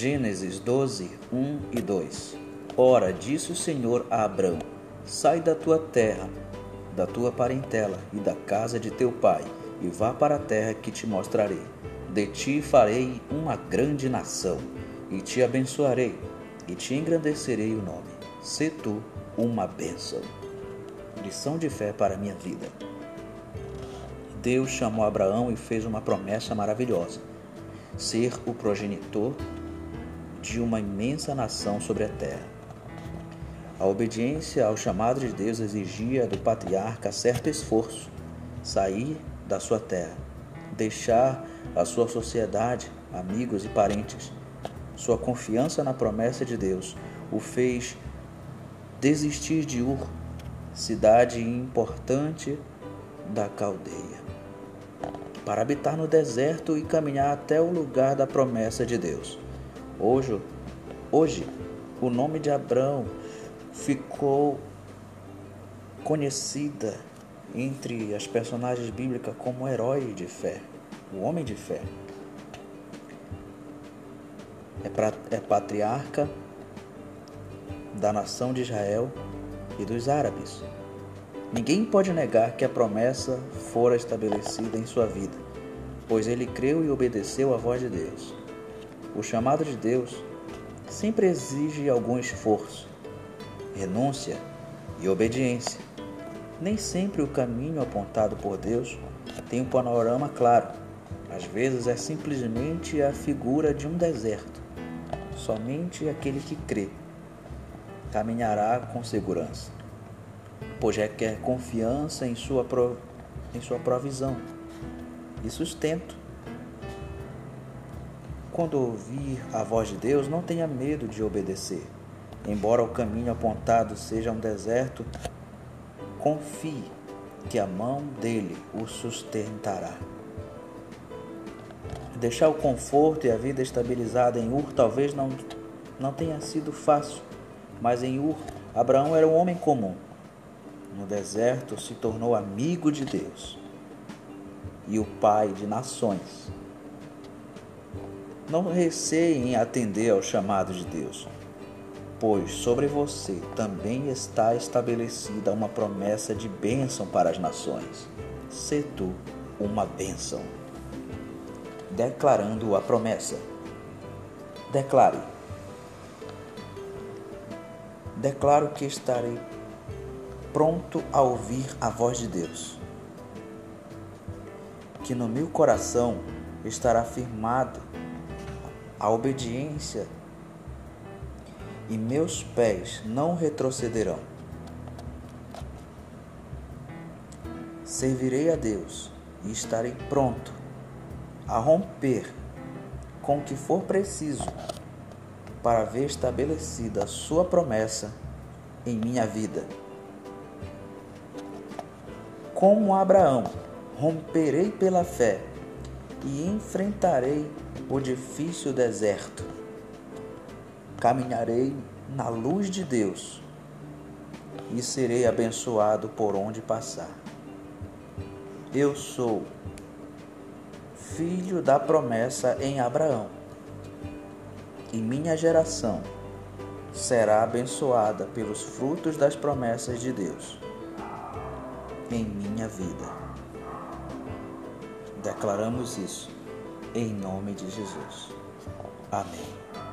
Gênesis 12, 1 e 2 Ora, disse o Senhor a Abrão: Sai da tua terra, da tua parentela e da casa de teu pai, e vá para a terra que te mostrarei. De ti farei uma grande nação, e te abençoarei, e te engrandecerei o nome. Se tu uma bênção. Lição de fé para a minha vida. Deus chamou Abraão e fez uma promessa maravilhosa: ser o progenitor de uma imensa nação sobre a terra. A obediência ao chamado de Deus exigia do patriarca certo esforço, sair da sua terra, deixar a sua sociedade, amigos e parentes. Sua confiança na promessa de Deus o fez desistir de Ur, cidade importante da Caldeia, para habitar no deserto e caminhar até o lugar da promessa de Deus. Hoje, hoje o nome de Abraão ficou conhecida entre as personagens bíblicas como herói de fé, o homem de fé. É, pra, é patriarca da nação de Israel e dos árabes. Ninguém pode negar que a promessa fora estabelecida em sua vida, pois ele creu e obedeceu à voz de Deus. O chamado de Deus sempre exige algum esforço, renúncia e obediência. Nem sempre o caminho apontado por Deus tem um panorama claro. Às vezes é simplesmente a figura de um deserto. Somente aquele que crê caminhará com segurança, pois requer confiança em sua, em sua provisão e sustento quando ouvir a voz de Deus, não tenha medo de obedecer. Embora o caminho apontado seja um deserto, confie que a mão dele o sustentará. Deixar o conforto e a vida estabilizada em Ur talvez não, não tenha sido fácil, mas em Ur, Abraão era um homem comum. No deserto se tornou amigo de Deus e o pai de nações. Não receie em atender ao chamado de Deus, pois sobre você também está estabelecida uma promessa de bênção para as nações. Se tu uma bênção. Declarando a promessa. Declare. Declaro que estarei pronto a ouvir a voz de Deus. Que no meu coração estará firmado a obediência e meus pés não retrocederão. Servirei a Deus e estarei pronto a romper com o que for preciso para ver estabelecida a Sua promessa em minha vida. Como Abraão, romperei pela fé e enfrentarei o difícil deserto. Caminharei na luz de Deus e serei abençoado por onde passar. Eu sou filho da promessa em Abraão, e minha geração será abençoada pelos frutos das promessas de Deus em minha vida. Declaramos isso em nome de Jesus. Amém.